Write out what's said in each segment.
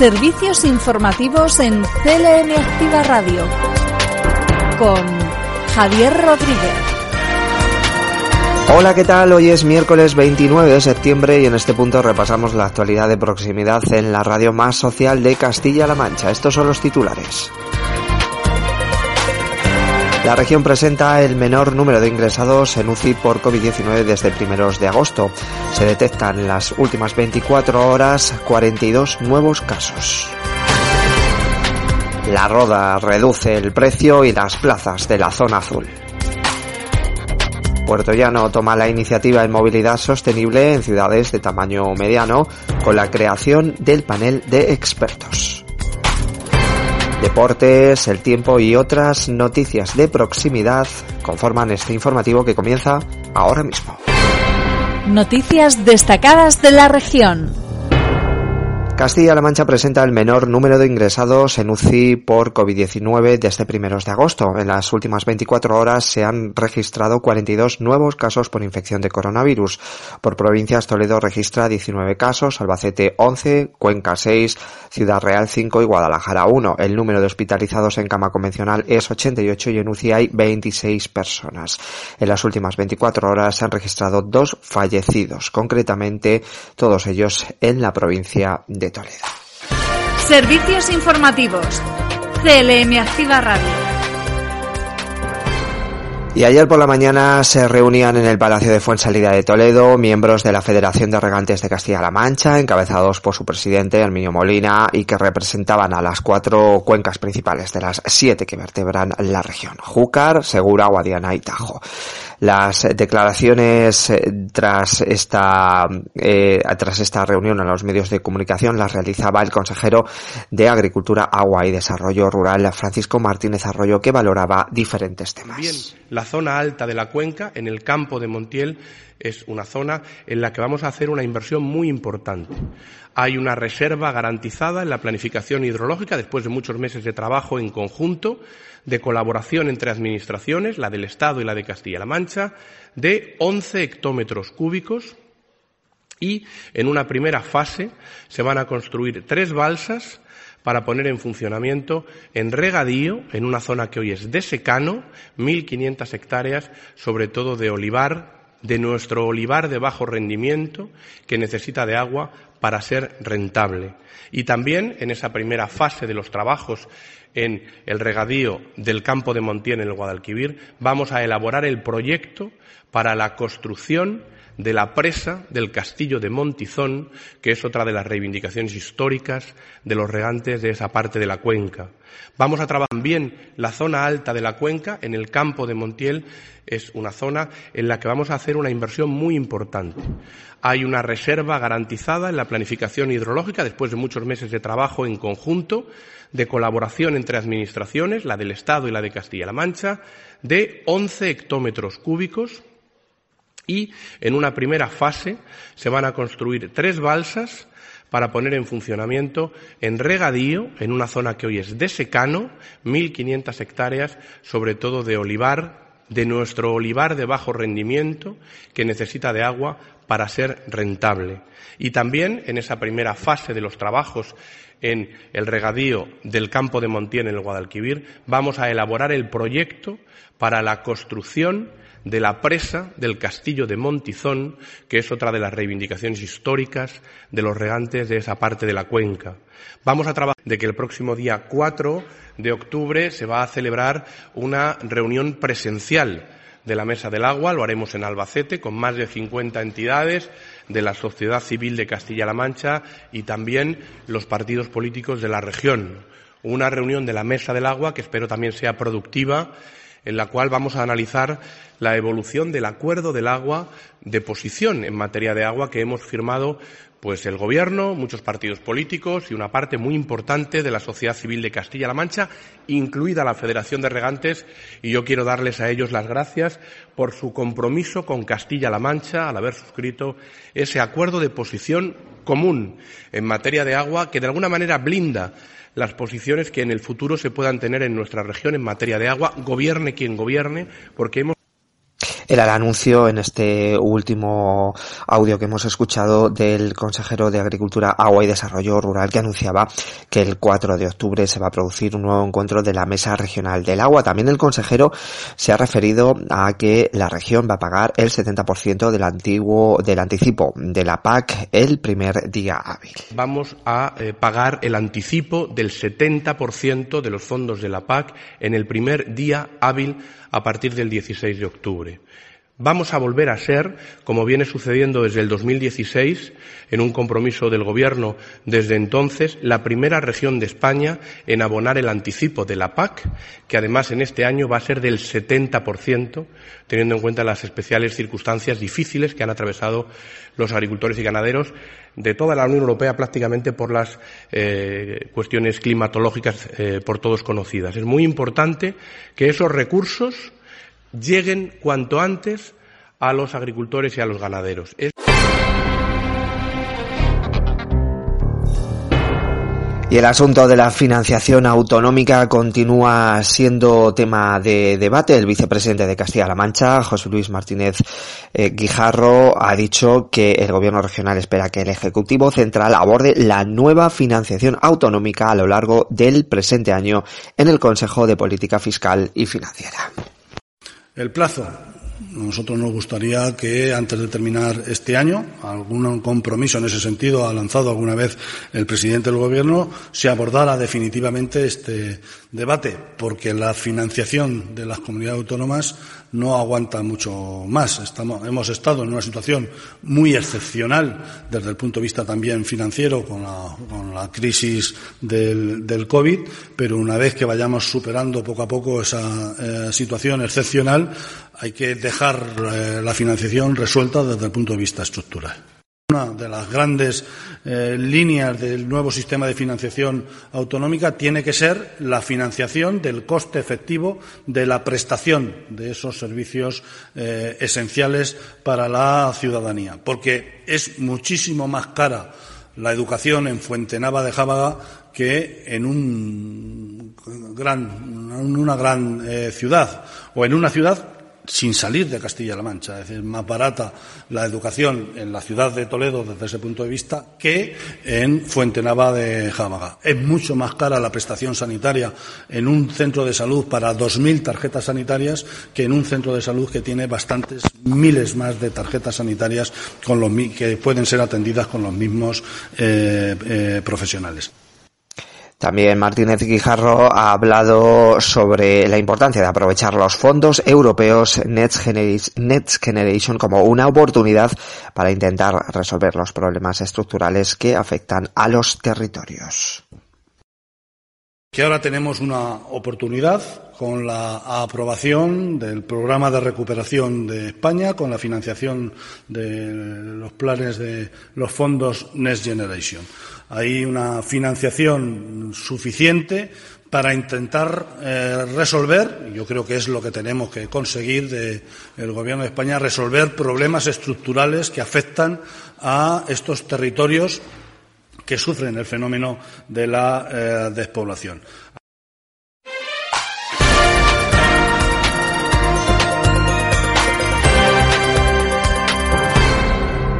Servicios informativos en CLM Activa Radio con Javier Rodríguez. Hola, ¿qué tal? Hoy es miércoles 29 de septiembre y en este punto repasamos la actualidad de proximidad en la radio más social de Castilla-La Mancha. Estos son los titulares. La región presenta el menor número de ingresados en UCI por COVID-19 desde primeros de agosto. Se detectan en las últimas 24 horas 42 nuevos casos. La Roda reduce el precio y las plazas de la zona azul. Puerto Llano toma la iniciativa en movilidad sostenible en ciudades de tamaño mediano con la creación del panel de expertos. Deportes, el tiempo y otras noticias de proximidad conforman este informativo que comienza ahora mismo. Noticias destacadas de la región. Castilla-La Mancha presenta el menor número de ingresados en UCI por COVID-19 desde primeros de agosto. En las últimas 24 horas se han registrado 42 nuevos casos por infección de coronavirus. Por provincias, Toledo registra 19 casos, Albacete 11, Cuenca 6, Ciudad Real 5 y Guadalajara 1. El número de hospitalizados en cama convencional es 88 y en UCI hay 26 personas. En las últimas 24 horas se han registrado dos fallecidos, concretamente todos ellos en la provincia de Toledo. Servicios informativos. CLM Activa Radio. Y ayer por la mañana se reunían en el Palacio de Fuensalida de Toledo miembros de la Federación de Regantes de Castilla-La Mancha, encabezados por su presidente, Herminio Molina, y que representaban a las cuatro cuencas principales de las siete que vertebran la región. Júcar, Segura, Guadiana y Tajo. Las declaraciones eh, tras esta, eh, tras esta reunión en los medios de comunicación las realizaba el consejero de Agricultura, Agua y Desarrollo Rural, Francisco Martínez Arroyo, que valoraba diferentes temas. Bien, la zona alta de la cuenca, en el campo de Montiel, es una zona en la que vamos a hacer una inversión muy importante. Hay una reserva garantizada en la planificación hidrológica, después de muchos meses de trabajo en conjunto, de colaboración entre administraciones, la del Estado y la de Castilla-La Mancha, de 11 hectómetros cúbicos y en una primera fase se van a construir tres balsas para poner en funcionamiento en regadío, en una zona que hoy es de secano, 1.500 hectáreas, sobre todo de olivar, de nuestro olivar de bajo rendimiento, que necesita de agua para ser rentable. Y también en esa primera fase de los trabajos en el regadío del campo de Montiel en el Guadalquivir, vamos a elaborar el proyecto para la construcción de la presa del castillo de Montizón, que es otra de las reivindicaciones históricas de los regantes de esa parte de la cuenca. Vamos a trabajar también la zona alta de la cuenca, en el campo de Montiel, es una zona en la que vamos a hacer una inversión muy importante. Hay una reserva garantizada en la planificación hidrológica, después de muchos meses de trabajo en conjunto, de colaboración entre administraciones, la del Estado y la de Castilla-La Mancha, de 11 hectómetros cúbicos y en una primera fase se van a construir tres balsas para poner en funcionamiento en regadío, en una zona que hoy es de secano, 1.500 hectáreas, sobre todo de olivar, de nuestro olivar de bajo rendimiento, que necesita de agua para ser rentable. Y también en esa primera fase de los trabajos en el regadío del campo de Montiel en el Guadalquivir, vamos a elaborar el proyecto para la construcción de la presa del castillo de Montizón, que es otra de las reivindicaciones históricas de los regantes de esa parte de la cuenca. Vamos a trabajar de que el próximo día 4 de octubre se va a celebrar una reunión presencial de la Mesa del Agua, lo haremos en Albacete, con más de 50 entidades de la sociedad civil de Castilla-La Mancha y también los partidos políticos de la región. Una reunión de la Mesa del Agua que espero también sea productiva en la cual vamos a analizar la evolución del acuerdo del agua de posición en materia de agua que hemos firmado pues el Gobierno, muchos partidos políticos y una parte muy importante de la sociedad civil de Castilla-La Mancha, incluida la Federación de Regantes, y yo quiero darles a ellos las gracias por su compromiso con Castilla-La Mancha al haber suscrito ese acuerdo de posición común en materia de agua que de alguna manera blinda las posiciones que en el futuro se puedan tener en nuestra región en materia de agua, gobierne quien gobierne, porque hemos era el anuncio en este último audio que hemos escuchado del consejero de Agricultura, Agua y Desarrollo Rural que anunciaba que el 4 de octubre se va a producir un nuevo encuentro de la Mesa Regional del Agua. También el consejero se ha referido a que la región va a pagar el 70% del antiguo, del anticipo de la PAC el primer día hábil. Vamos a eh, pagar el anticipo del 70% de los fondos de la PAC en el primer día hábil a partir del 16 de octubre. Vamos a volver a ser, como viene sucediendo desde el 2016, en un compromiso del Gobierno desde entonces, la primera región de España en abonar el anticipo de la PAC, que además en este año va a ser del 70%, teniendo en cuenta las especiales circunstancias difíciles que han atravesado los agricultores y ganaderos de toda la Unión Europea prácticamente por las eh, cuestiones climatológicas eh, por todos conocidas. Es muy importante que esos recursos lleguen cuanto antes a los agricultores y a los ganaderos. Y el asunto de la financiación autonómica continúa siendo tema de debate. El vicepresidente de Castilla-La Mancha, José Luis Martínez eh, Guijarro, ha dicho que el gobierno regional espera que el Ejecutivo Central aborde la nueva financiación autonómica a lo largo del presente año en el Consejo de Política Fiscal y Financiera. El plazo. Nosotros nos gustaría que antes de terminar este año, algún compromiso en ese sentido ha lanzado alguna vez el presidente del Gobierno, se abordara definitivamente este debate, porque la financiación de las comunidades autónomas no aguanta mucho más. Hemos estado en una situación muy excepcional desde el punto de vista también financiero con la, con la crisis del, del, COVID, pero una vez que vayamos superando poco a poco esa eh, situación excepcional, hay que dejar eh, la financiación resuelta desde el punto de vista estructural. Una de las grandes eh, líneas del nuevo sistema de financiación autonómica tiene que ser la financiación del coste efectivo de la prestación de esos servicios eh, esenciales para la ciudadanía, porque es muchísimo más cara la educación en Fuentenava de Jábaga que en una gran eh, ciudad o en una ciudad sin salir de Castilla-La Mancha. Es decir, más barata la educación en la ciudad de Toledo desde ese punto de vista que en Fuentenava de Jámaga. Es mucho más cara la prestación sanitaria en un centro de salud para 2.000 tarjetas sanitarias que en un centro de salud que tiene bastantes miles más de tarjetas sanitarias con los, que pueden ser atendidas con los mismos eh, eh, profesionales. También Martínez Guijarro ha hablado sobre la importancia de aprovechar los fondos europeos Next Generation como una oportunidad para intentar resolver los problemas estructurales que afectan a los territorios. Que ahora tenemos una oportunidad con la aprobación del programa de recuperación de España, con la financiación de los planes de los fondos Next Generation. Hay una financiación suficiente para intentar eh, resolver, yo creo que es lo que tenemos que conseguir del Gobierno de España, resolver problemas estructurales que afectan a estos territorios que sufren el fenómeno de la eh, despoblación.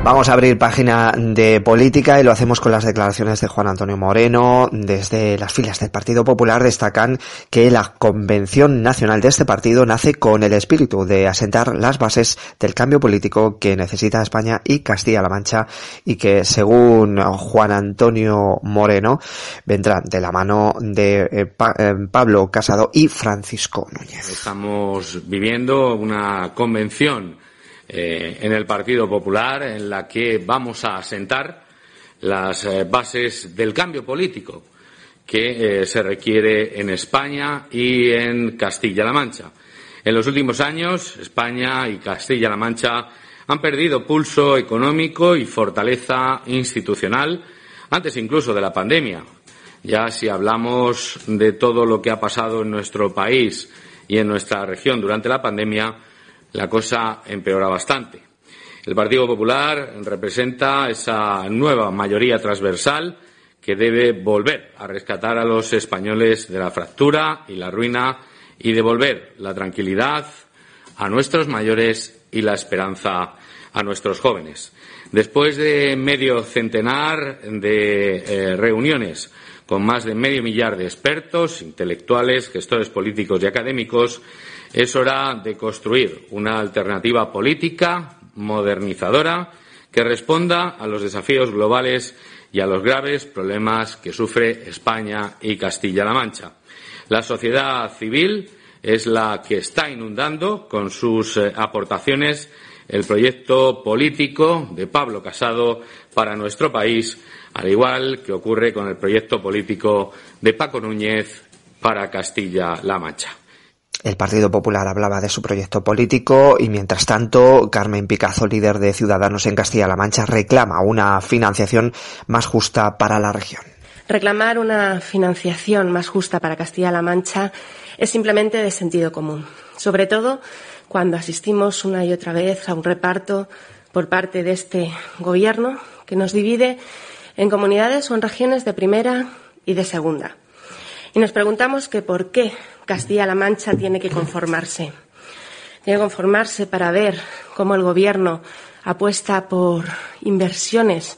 Vamos a abrir página de política y lo hacemos con las declaraciones de Juan Antonio Moreno. Desde las filas del Partido Popular destacan que la convención nacional de este partido nace con el espíritu de asentar las bases del cambio político que necesita España y Castilla-La Mancha y que según Juan Antonio Moreno vendrá de la mano de eh, eh, Pablo Casado y Francisco Núñez. Estamos viviendo una convención eh, en el Partido Popular en la que vamos a asentar las eh, bases del cambio político que eh, se requiere en España y en Castilla-La Mancha. En los últimos años, España y Castilla-La Mancha han perdido pulso económico y fortaleza institucional antes incluso de la pandemia. Ya si hablamos de todo lo que ha pasado en nuestro país y en nuestra región durante la pandemia, la cosa empeora bastante. El Partido Popular representa esa nueva mayoría transversal que debe volver a rescatar a los españoles de la fractura y la ruina y devolver la tranquilidad a nuestros mayores y la esperanza a nuestros jóvenes. Después de medio centenar de eh, reuniones con más de medio millar de expertos, intelectuales, gestores políticos y académicos, es hora de construir una alternativa política modernizadora que responda a los desafíos globales y a los graves problemas que sufre España y Castilla-La Mancha. La sociedad civil es la que está inundando con sus eh, aportaciones el proyecto político de Pablo Casado para nuestro país, al igual que ocurre con el proyecto político de Paco Núñez para Castilla-La Mancha. El Partido Popular hablaba de su proyecto político y mientras tanto Carmen Picazo, líder de Ciudadanos en Castilla-La Mancha, reclama una financiación más justa para la región. Reclamar una financiación más justa para Castilla-La Mancha es simplemente de sentido común, sobre todo cuando asistimos una y otra vez a un reparto por parte de este Gobierno que nos divide en comunidades o en regiones de primera y de segunda. Y nos preguntamos que por qué Castilla-La Mancha tiene que conformarse. Tiene que conformarse para ver cómo el Gobierno apuesta por inversiones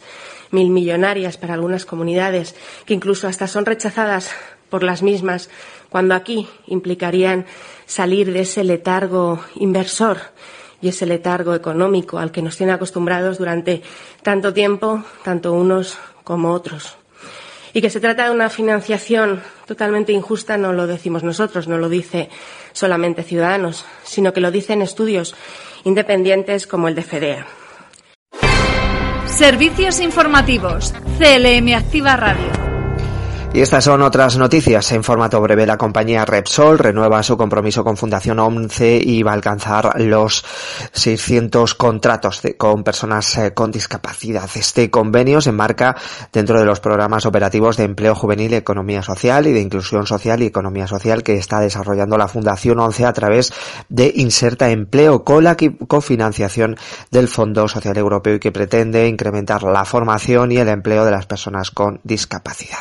milmillonarias para algunas comunidades, que incluso hasta son rechazadas por las mismas, cuando aquí implicarían salir de ese letargo inversor y ese letargo económico al que nos tiene acostumbrados durante tanto tiempo, tanto unos como otros. Y que se trata de una financiación totalmente injusta no lo decimos nosotros, no lo dice solamente Ciudadanos, sino que lo dicen estudios independientes como el de FEDEA. Servicios informativos. CLM Activa Radio. Y estas son otras noticias. En formato breve, la compañía Repsol renueva su compromiso con Fundación 11 y va a alcanzar los 600 contratos con personas eh, con discapacidad. Este convenio se enmarca dentro de los programas operativos de empleo juvenil, economía social y de inclusión social y economía social que está desarrollando la Fundación 11 a través de Inserta Empleo con la cofinanciación del Fondo Social Europeo y que pretende incrementar la formación y el empleo de las personas con discapacidad.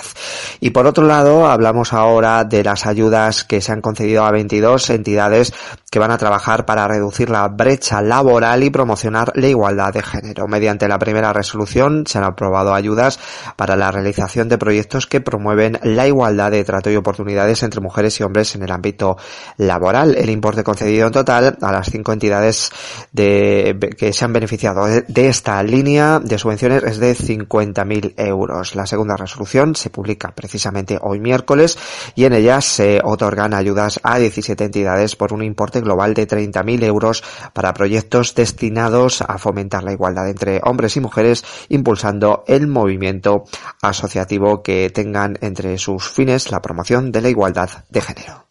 Y por otro lado, hablamos ahora de las ayudas que se han concedido a 22 entidades que van a trabajar para reducir la brecha laboral y promocionar la igualdad de género. Mediante la primera resolución se han aprobado ayudas para la realización de proyectos que promueven la igualdad de trato y oportunidades entre mujeres y hombres en el ámbito laboral. El importe concedido en total a las cinco entidades de, que se han beneficiado de, esta línea de subvenciones es de 50.000 euros. La segunda resolución se publica precisamente hoy miércoles y en ellas se otorgan ayudas a 17 entidades por un importe global de 30.000 euros para proyectos destinados a fomentar la igualdad entre hombres y mujeres, impulsando el movimiento asociativo que tengan entre sus fines la promoción de la igualdad de género.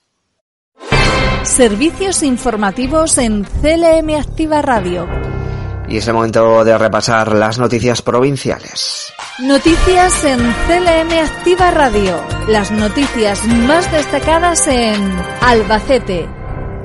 Servicios informativos en CLM Activa Radio. Y es el momento de repasar las noticias provinciales. Noticias en CLM Activa Radio. Las noticias más destacadas en Albacete,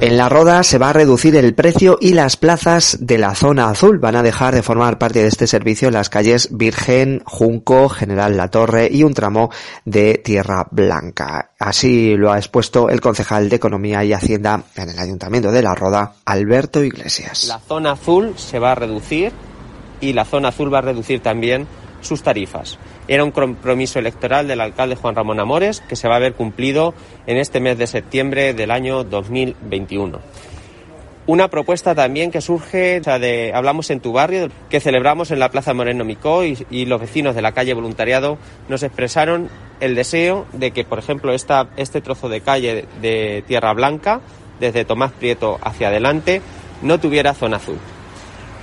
en la Roda se va a reducir el precio y las plazas de la zona azul van a dejar de formar parte de este servicio las calles Virgen, Junco, General La Torre y un tramo de Tierra Blanca. Así lo ha expuesto el concejal de Economía y Hacienda en el Ayuntamiento de La Roda, Alberto Iglesias. La zona azul se va a reducir y la zona azul va a reducir también sus tarifas. Era un compromiso electoral del alcalde Juan Ramón Amores que se va a ver cumplido en este mes de septiembre del año 2021. Una propuesta también que surge, de Hablamos en tu barrio, que celebramos en la Plaza Moreno Micó y, los vecinos de la calle Voluntariado nos expresaron el deseo de que, por ejemplo, esta, este trozo de calle de Tierra Blanca, desde Tomás Prieto hacia adelante, no tuviera zona azul.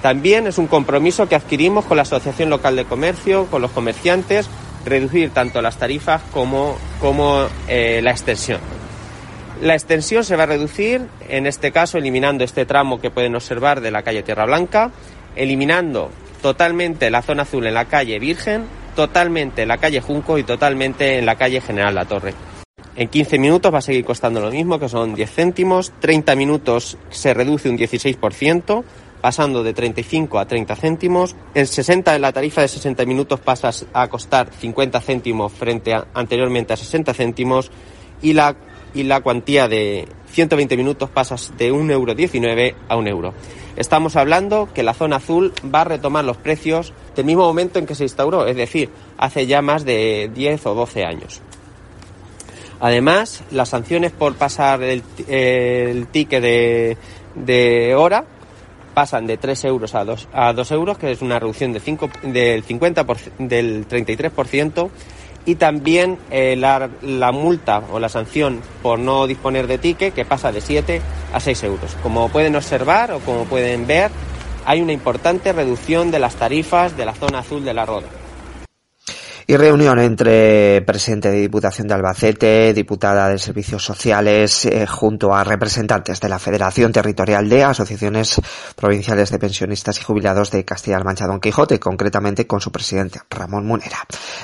También es un compromiso que adquirimos con la Asociación Local de Comercio, con los comerciantes, reducir tanto las tarifas como, eh, la extensión. La extensión se va a reducir, en este caso eliminando este tramo que pueden observar de la calle Tierra Blanca, eliminando totalmente la zona azul en la calle Virgen, totalmente en la calle Junco y totalmente en la calle General La Torre. En 15 minutos va a seguir costando lo mismo, que son 10 céntimos. 30 minutos se reduce un 16%, pasando de 35 a 30 céntimos. En 60, la tarifa de 60 minutos pasa a costar 50 céntimos frente a anteriormente a 60 céntimos. Y la, y la cuantía de 120 minutos pasa de 1,19 euro a 1 euro. Estamos hablando que la zona azul va a retomar los precios del mismo momento en que se instauró, es decir, hace ya más de 10 o 12 años. Además, las sanciones por pasar el, ticket de, hora pasan de 3 euros a 2, a 2 euros, que es una reducción de 5, del 50 del 33%, y también eh, la, la, multa o la sanción por no disponer de ticket, que pasa de 7 a 6 euros. Como pueden observar o como pueden ver, hay una importante reducción de las tarifas de la zona azul de la Roda y reunión entre presidente de Diputación de Albacete, diputada de Servicios Sociales, eh, junto a representantes de la Federación Territorial de Asociaciones Provinciales de Pensionistas y Jubilados de Castilla-La Mancha Don Quijote, concretamente con su presidente Ramón Munera.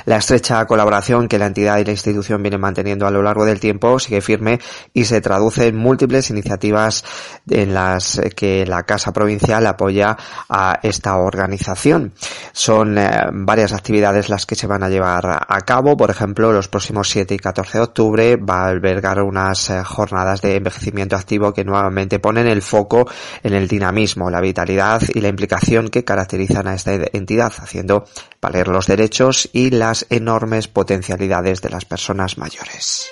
La estrecha colaboración que la entidad y la institución vienen manteniendo a lo largo del tiempo sigue firme y se traduce en múltiples iniciativas en las que la Casa Provincial apoya a esta organización. Son eh, varias actividades las que se van a llevar a cabo. Por ejemplo, los próximos 7 y 14 de octubre va a albergar unas eh, jornadas de envejecimiento activo que nuevamente ponen el foco en el dinamismo, la vitalidad y la implicación que caracterizan a esta entidad, haciendo valer los derechos y las enormes potencialidades de las personas mayores.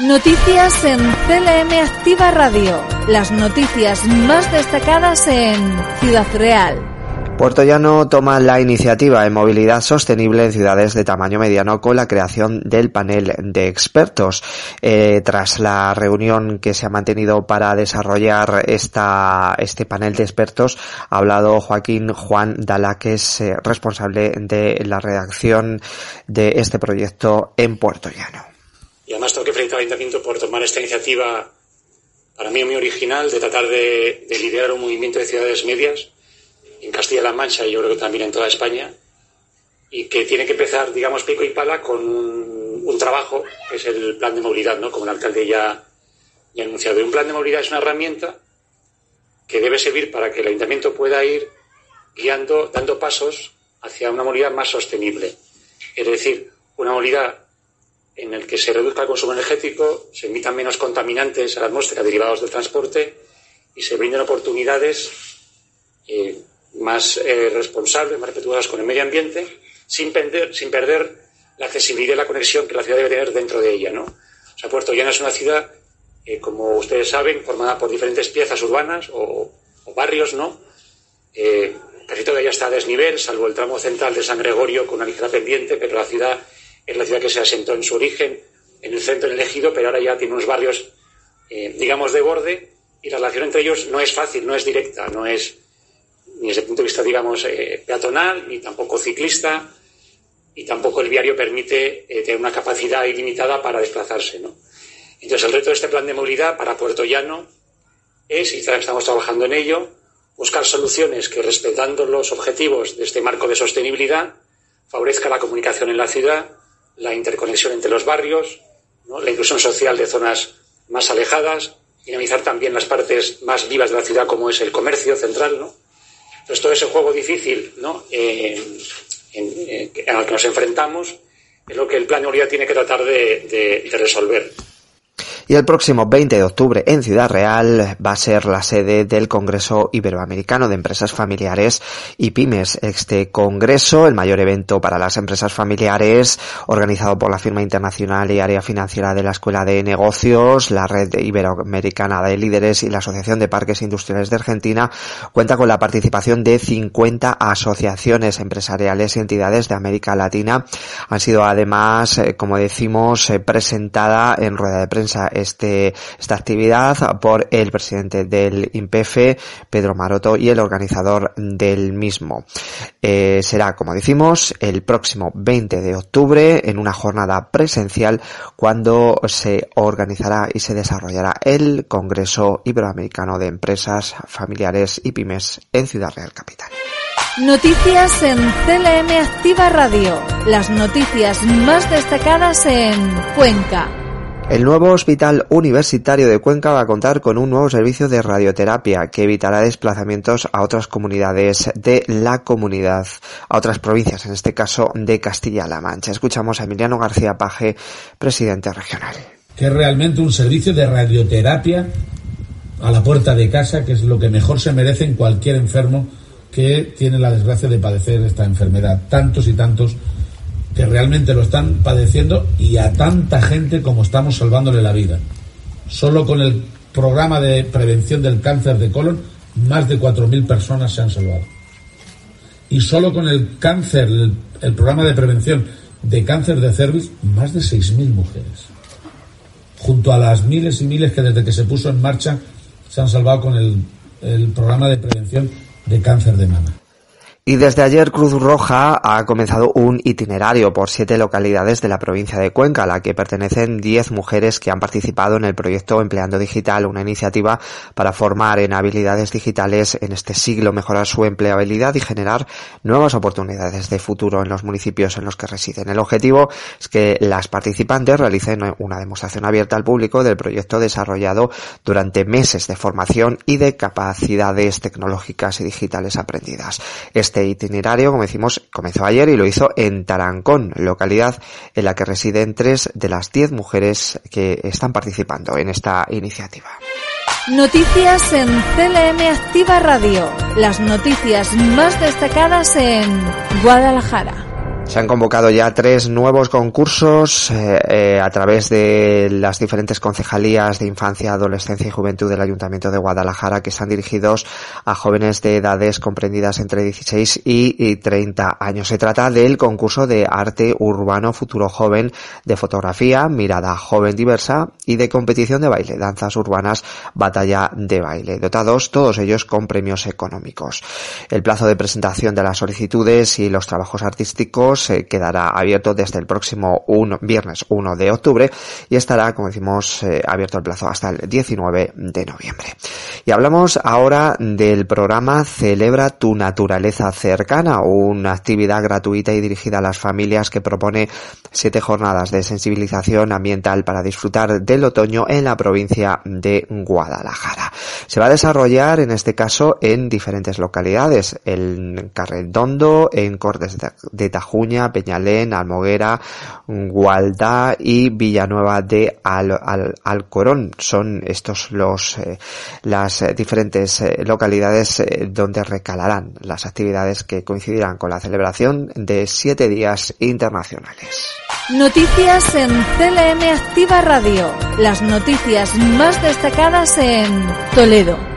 Noticias en CLM Activa Radio. Las noticias más destacadas en Ciudad Real. Puerto Llano toma la iniciativa en movilidad sostenible en ciudades de tamaño mediano con la creación del panel de expertos. Eh, tras la reunión que se ha mantenido para desarrollar esta, este panel de expertos, ha hablado Joaquín Juan Dala, que es eh, responsable de la redacción de este proyecto en Puerto Llano. Y además tengo que felicitar al Ayuntamiento por tomar esta iniciativa, para mí muy original, de tratar de liderar un movimiento de ciudades medias en Castilla-La Mancha y yo creo que también en toda España, y que tiene que empezar, digamos, pico y pala con un, trabajo, que es el plan de movilidad, ¿no? Como el alcalde ya, ha anunciado. Un plan de movilidad es una herramienta que debe servir para que el ayuntamiento pueda ir guiando, dando pasos hacia una movilidad más sostenible. Es decir, una movilidad en la que se reduzca el consumo energético, se emitan menos contaminantes a la atmósfera derivados del transporte y se brinden oportunidades eh, más eh, responsables, más respetuosas con el medio ambiente, sin perder, sin perder la accesibilidad y la conexión que la ciudad debe tener dentro de ella, ¿no? O sea, Puerto Llano es una ciudad, eh, como ustedes saben, formada por diferentes piezas urbanas o, barrios, ¿no? Eh, casi toda ella está a desnivel, salvo el tramo central de San Gregorio con una ligera pendiente, pero la ciudad es la ciudad que se asentó en su origen, en el centro del ejido, pero ahora ya tiene unos barrios, eh, digamos, de borde, y la relación entre ellos no es fácil, no es directa, no es ni desde el punto de vista, digamos, eh, peatonal, ni tampoco ciclista, y tampoco el viario permite eh, tener una capacidad ilimitada para desplazarse. ¿no? Entonces, el reto de este plan de movilidad para Puerto Llano es, y estamos trabajando en ello, buscar soluciones que, respetando los objetivos de este marco de sostenibilidad, favorezca la comunicación en la ciudad, la interconexión entre los barrios, la inclusión social de zonas más alejadas, dinamizar también las partes más vivas de la ciudad como es el comercio central, ¿no? Entonces, todo ese juego difícil ¿no? Eh, en, eh, al que nos enfrentamos es lo que el plan de movilidad tiene que tratar de resolver. Y el próximo 20 de octubre en Ciudad Real va a ser la sede del Congreso Iberoamericano de Empresas Familiares y Pymes. Este congreso, el mayor evento para las empresas familiares, organizado por la firma internacional y área financiera de la Escuela de Negocios, la Red Iberoamericana de Líderes y la Asociación de Parques Industriales de Argentina, cuenta con la participación de 50 asociaciones empresariales y entidades de América Latina. Han sido además, eh, como decimos, eh, presentada en rueda de prensa este, esta actividad por el presidente del INPEFE, Pedro Maroto, y el organizador del mismo. Eh, será, como decimos, el próximo 20 de octubre en una jornada presencial cuando se organizará y se desarrollará el Congreso Iberoamericano de Empresas Familiares y Pymes en Ciudad Real Capital. Noticias en CLM Activa Radio. Las noticias más destacadas en Cuenca. El nuevo Hospital Universitario de Cuenca va a contar con un nuevo servicio de radioterapia que evitará desplazamientos a otras comunidades de la comunidad, a otras provincias, en este caso de Castilla-La Mancha. Escuchamos a Emiliano García Paje, presidente regional. Que realmente un servicio de radioterapia a la puerta de casa, que es lo que mejor se merece en cualquier enfermo que tiene la desgracia de padecer esta enfermedad. Tantos y tantos que realmente lo están padeciendo y a tanta gente como estamos salvándole la vida. Solo con el programa de prevención del cáncer de colon, más de 4.000 personas se han salvado. Y solo con el cáncer, el, programa de prevención de cáncer de cervix, más de 6.000 mujeres. Junto a las miles y miles que desde que se puso en marcha se han salvado con el, el programa de prevención de cáncer de mama. Y desde ayer Cruz Roja ha comenzado un itinerario por siete localidades de la provincia de Cuenca, a la que pertenecen diez mujeres que han participado en el proyecto Empleando Digital, una iniciativa para formar en habilidades digitales en este siglo, mejorar su empleabilidad y generar nuevas oportunidades de futuro en los municipios en los que residen. El objetivo es que las participantes realicen una demostración abierta al público del proyecto desarrollado durante meses de formación y de capacidades tecnológicas y digitales aprendidas. Este itinerario, como decimos, comenzó ayer y lo hizo en Tarancón, localidad en la que residen tres de las diez mujeres que están participando en esta iniciativa. Noticias en CLM Activa Radio. Las noticias más destacadas en Guadalajara. Se han convocado ya tres nuevos concursos eh, eh, a través de las diferentes concejalías de infancia, adolescencia y juventud del Ayuntamiento de Guadalajara que están dirigidos a jóvenes de edades comprendidas entre 16 y 30 años. Se trata del concurso de arte urbano futuro joven, de fotografía, mirada joven diversa y de competición de baile, danzas urbanas, batalla de baile, dotados todos ellos con premios económicos. El plazo de presentación de las solicitudes y los trabajos artísticos se quedará abierto desde el próximo viernes 1 de octubre y estará, como decimos, eh, abierto el plazo hasta el 19 de noviembre. Y hablamos ahora del programa Celebra tu naturaleza cercana, una actividad gratuita y dirigida a las familias que propone siete jornadas de sensibilización ambiental para disfrutar del otoño en la provincia de Guadalajara. Se va a desarrollar en este caso en diferentes localidades, en Carredondo, en Cortes de Tajuña, Peñalén, Almoguera, Gualdá y Villanueva de Alcorón. Son estos los eh, las diferentes eh, localidades eh, donde recalarán las actividades que coincidirán con la celebración de siete días internacionales. Noticias en CLM Activa Radio. Las noticias más destacadas en Toledo.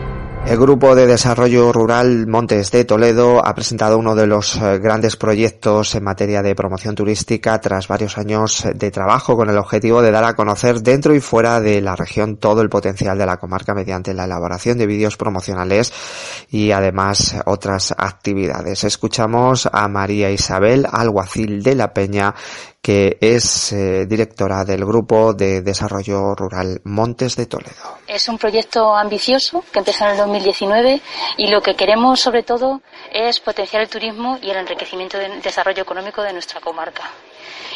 El Grupo de Desarrollo Rural Montes de Toledo ha presentado uno de los eh, grandes proyectos en materia de promoción turística tras varios años de trabajo con el objetivo de dar a conocer dentro y fuera de la región todo el potencial de la comarca mediante la elaboración de vídeos promocionales y además otras actividades. Escuchamos a María Isabel Alguacil de la Peña que es eh, directora del Grupo de Desarrollo Rural Montes de Toledo. Es un proyecto ambicioso que empezó en el 2019 y lo que queremos sobre todo es potenciar el turismo y el enriquecimiento del desarrollo económico de nuestra comarca.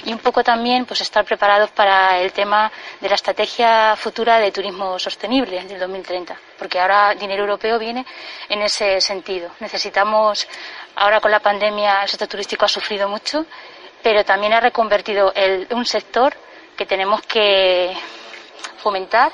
Y un poco también pues estar preparados para el tema de la estrategia futura de turismo sostenible del 2030, porque ahora dinero europeo viene en ese sentido. Necesitamos, ahora con la pandemia el sector turístico ha sufrido mucho pero también ha reconvertido el, un sector que tenemos que fomentar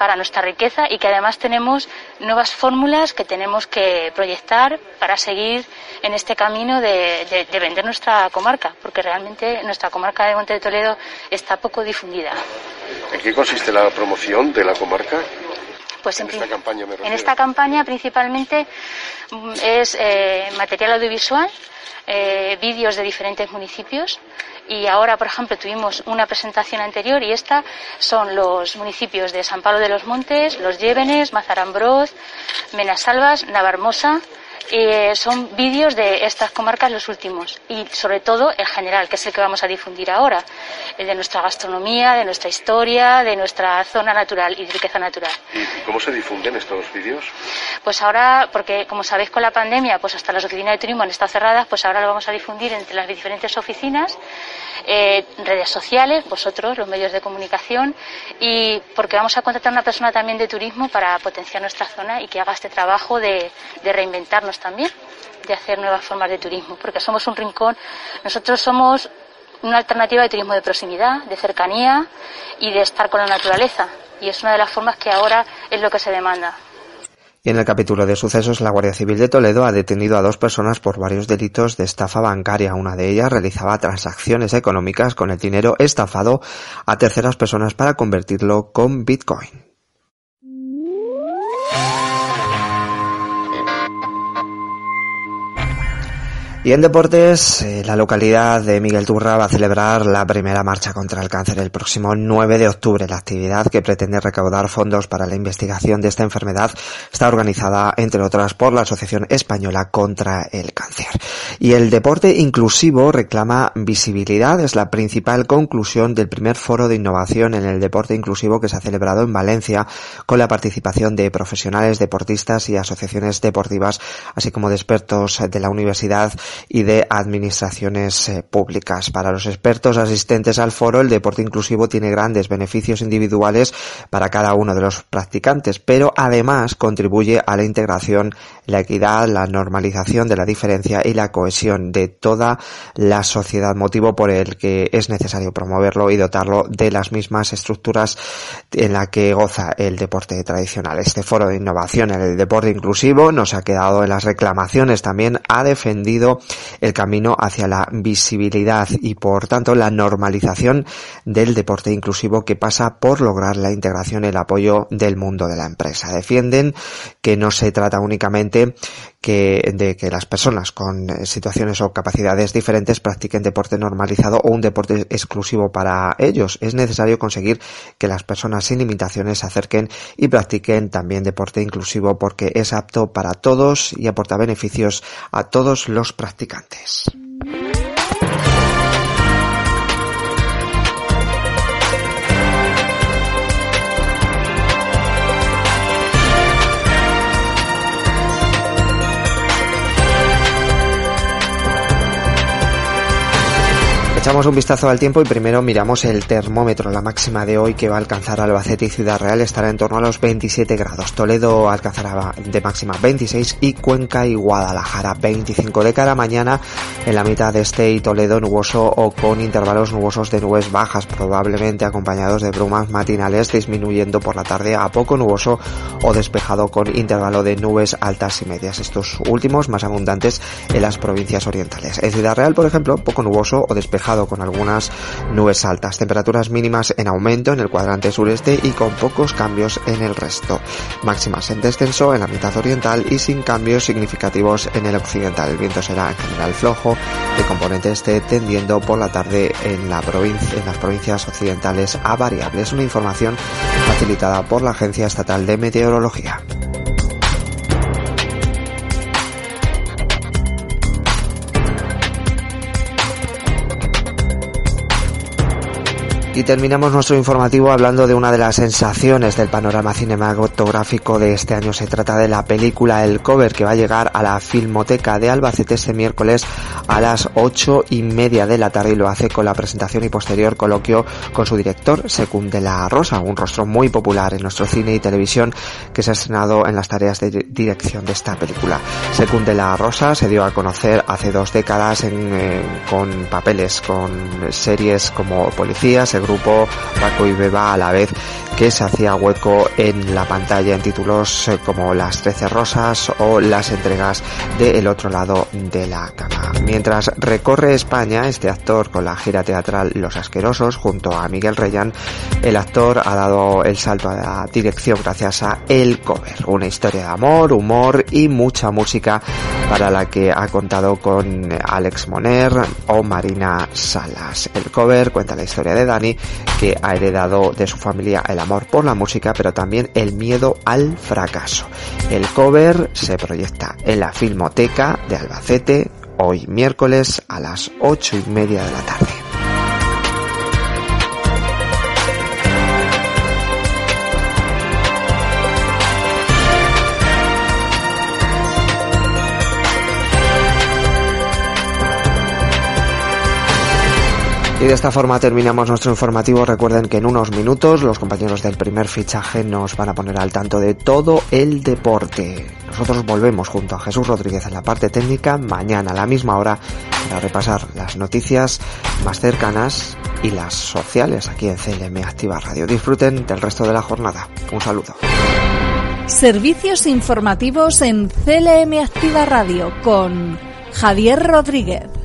para nuestra riqueza y que además tenemos nuevas fórmulas que tenemos que proyectar para seguir en este camino de, de, vender nuestra comarca, porque realmente nuestra comarca de Monte de Toledo está poco difundida. ¿En qué consiste la promoción de la comarca? Pues en, esta campaña, en esta campaña principalmente mm, es eh, material audiovisual, eh, vídeos de diferentes municipios. Y ahora, por ejemplo, tuvimos una presentación anterior y esta son los municipios de San Pablo de los Montes, Los Llévenes, Mazarambroz, Menasalvas, Navarmosa, eh, son vídeos de estas comarcas los últimos y sobre todo el general, que es el que vamos a difundir ahora, el de nuestra gastronomía, de nuestra historia, de nuestra zona natural y riqueza natural. ¿Y cómo se difunden estos vídeos? Pues ahora, porque como sabéis con la pandemia, pues hasta las oficinas de turismo han estado cerradas, pues ahora lo vamos a difundir entre las diferentes oficinas, eh, redes sociales, vosotros, los medios de comunicación, y porque vamos a contratar a una persona también de turismo para potenciar nuestra zona y que haga este trabajo de, de reinventarnos también, de hacer nuevas formas de turismo, porque somos un rincón, nosotros somos una alternativa de turismo de proximidad, de cercanía y de estar con la naturaleza. Y es una de las formas que ahora es lo que se demanda. Y en el capítulo de sucesos, la Guardia Civil de Toledo ha detenido a dos personas por varios delitos de estafa bancaria. Una de ellas realizaba transacciones económicas con el dinero estafado a terceras personas para convertirlo con Bitcoin. Y en deportes, eh, la localidad de Miguel Turra va a celebrar la primera marcha contra el cáncer el próximo 9 de octubre. La actividad que pretende recaudar fondos para la investigación de esta enfermedad está organizada, entre otras, por la Asociación Española contra el Cáncer. Y el deporte inclusivo reclama visibilidad. Es la principal conclusión del primer foro de innovación en el deporte inclusivo que se ha celebrado en Valencia con la participación de profesionales, deportistas y asociaciones deportivas, así como de expertos de la universidad y de administraciones eh, públicas. Para los expertos asistentes al foro, el deporte inclusivo tiene grandes beneficios individuales para cada uno de los practicantes, pero además contribuye a la integración, la equidad, la normalización de la diferencia y la cohesión de toda la sociedad, motivo por el que es necesario promoverlo y dotarlo de las mismas estructuras en la que goza el deporte tradicional. Este foro de innovación en el deporte inclusivo nos ha quedado en las reclamaciones, también ha defendido el camino hacia la visibilidad y por tanto la normalización del deporte inclusivo que pasa por lograr la integración y el apoyo del mundo de la empresa. Defienden que no se trata únicamente que, de que las personas con situaciones o capacidades diferentes practiquen deporte normalizado o un deporte exclusivo para ellos. Es necesario conseguir que las personas sin limitaciones se acerquen y practiquen también deporte inclusivo porque es apto para todos y aporta beneficios a todos los practicantes. Echamos un vistazo al tiempo y primero miramos el termómetro. La máxima de hoy que va a alcanzar Albacete y Ciudad Real estará en torno a los 27 grados. Toledo alcanzará de máxima 26 y Cuenca y Guadalajara 25. De cara mañana en la mitad de este y Toledo nuboso o con intervalos nubosos de nubes bajas, probablemente acompañados de brumas matinales disminuyendo por la tarde a poco nuboso o despejado con intervalo de nubes altas y medias. Estos últimos más abundantes en las provincias orientales. En Ciudad Real, por ejemplo, poco nuboso o despejado con algunas nubes altas, temperaturas mínimas en aumento en el cuadrante sureste y con pocos cambios en el resto. Máximas en descenso en la mitad oriental y sin cambios significativos en el occidental. El viento será en general flojo, de componente este tendiendo por la tarde en, en las provincias occidentales a variables. Una información facilitada por la Agencia Estatal de Meteorología. Y terminamos nuestro informativo hablando de una de las sensaciones del panorama cinematográfico de este año. Se trata de la película El Cover que va a llegar a la Filmoteca de Albacete este miércoles a las ocho y media de la tarde y lo hace con la presentación y posterior coloquio con su director, Secund de la Rosa, un rostro muy popular en nuestro cine y televisión que se ha estrenado en las tareas de dirección de esta película. Secund de la Rosa se dio a conocer hace dos décadas en, eh, con papeles, con series como Policías, este grupo, Paco y Beba, a la vez que se hacía hueco en la pantalla en títulos eh, como Las Trece Rosas o las entregas de El otro lado de la cama. Mientras recorre España, este actor con la gira teatral Los Asquerosos junto a Miguel Reyán, el actor ha dado el salto a la dirección gracias a El Cover, una historia de amor, humor y mucha música para la que ha contado con Alex Moner o Marina Salas. El cover cuenta la historia de Dani que ha heredado de su familia el amor por la música, pero también el miedo al fracaso. El cover se proyecta en la Filmoteca de Albacete hoy miércoles a las ocho y media de la tarde. Y de esta forma terminamos nuestro informativo. Recuerden que en unos minutos los compañeros del primer fichaje nos van a poner al tanto de todo el deporte. Nosotros volvemos junto a Jesús Rodríguez en la parte técnica mañana a la misma hora para repasar las noticias más cercanas y las sociales aquí en CLM Activa Radio. Disfruten del resto de la jornada. Un saludo. Servicios informativos en CLM Activa Radio con Javier Rodríguez.